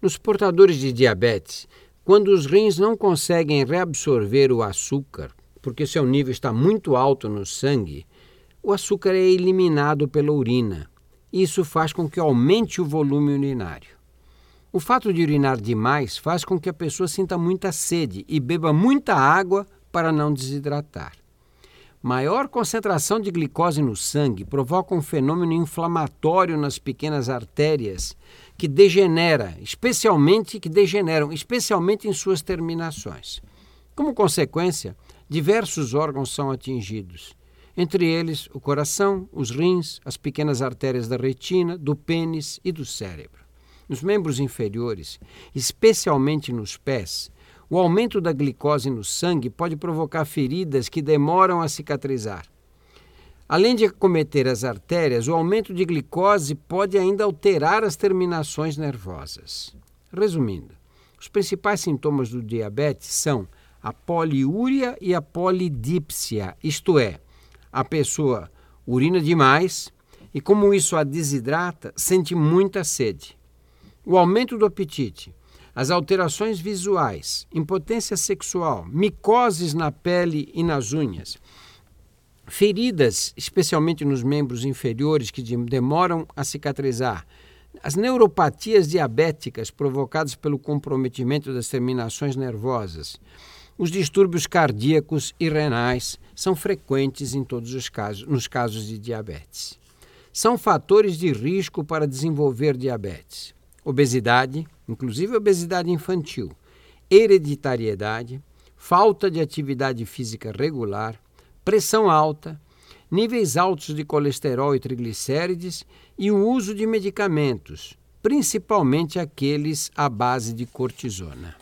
Nos portadores de diabetes, quando os rins não conseguem reabsorver o açúcar, porque seu nível está muito alto no sangue, o açúcar é eliminado pela urina. Isso faz com que aumente o volume urinário. O fato de urinar demais faz com que a pessoa sinta muita sede e beba muita água para não desidratar. Maior concentração de glicose no sangue provoca um fenômeno inflamatório nas pequenas artérias que degenera, especialmente que degeneram, especialmente em suas terminações. Como consequência, diversos órgãos são atingidos, entre eles o coração, os rins, as pequenas artérias da retina, do pênis e do cérebro. Nos membros inferiores, especialmente nos pés, o aumento da glicose no sangue pode provocar feridas que demoram a cicatrizar. Além de acometer as artérias, o aumento de glicose pode ainda alterar as terminações nervosas. Resumindo, os principais sintomas do diabetes são a poliúria e a polidípsia, isto é, a pessoa urina demais e, como isso a desidrata, sente muita sede. O aumento do apetite, as alterações visuais, impotência sexual, micoses na pele e nas unhas, feridas, especialmente nos membros inferiores que demoram a cicatrizar, as neuropatias diabéticas provocadas pelo comprometimento das terminações nervosas, os distúrbios cardíacos e renais são frequentes em todos os casos, nos casos de diabetes. São fatores de risco para desenvolver diabetes obesidade, inclusive obesidade infantil, hereditariedade, falta de atividade física regular, pressão alta, níveis altos de colesterol e triglicérides e o uso de medicamentos, principalmente aqueles à base de cortisona.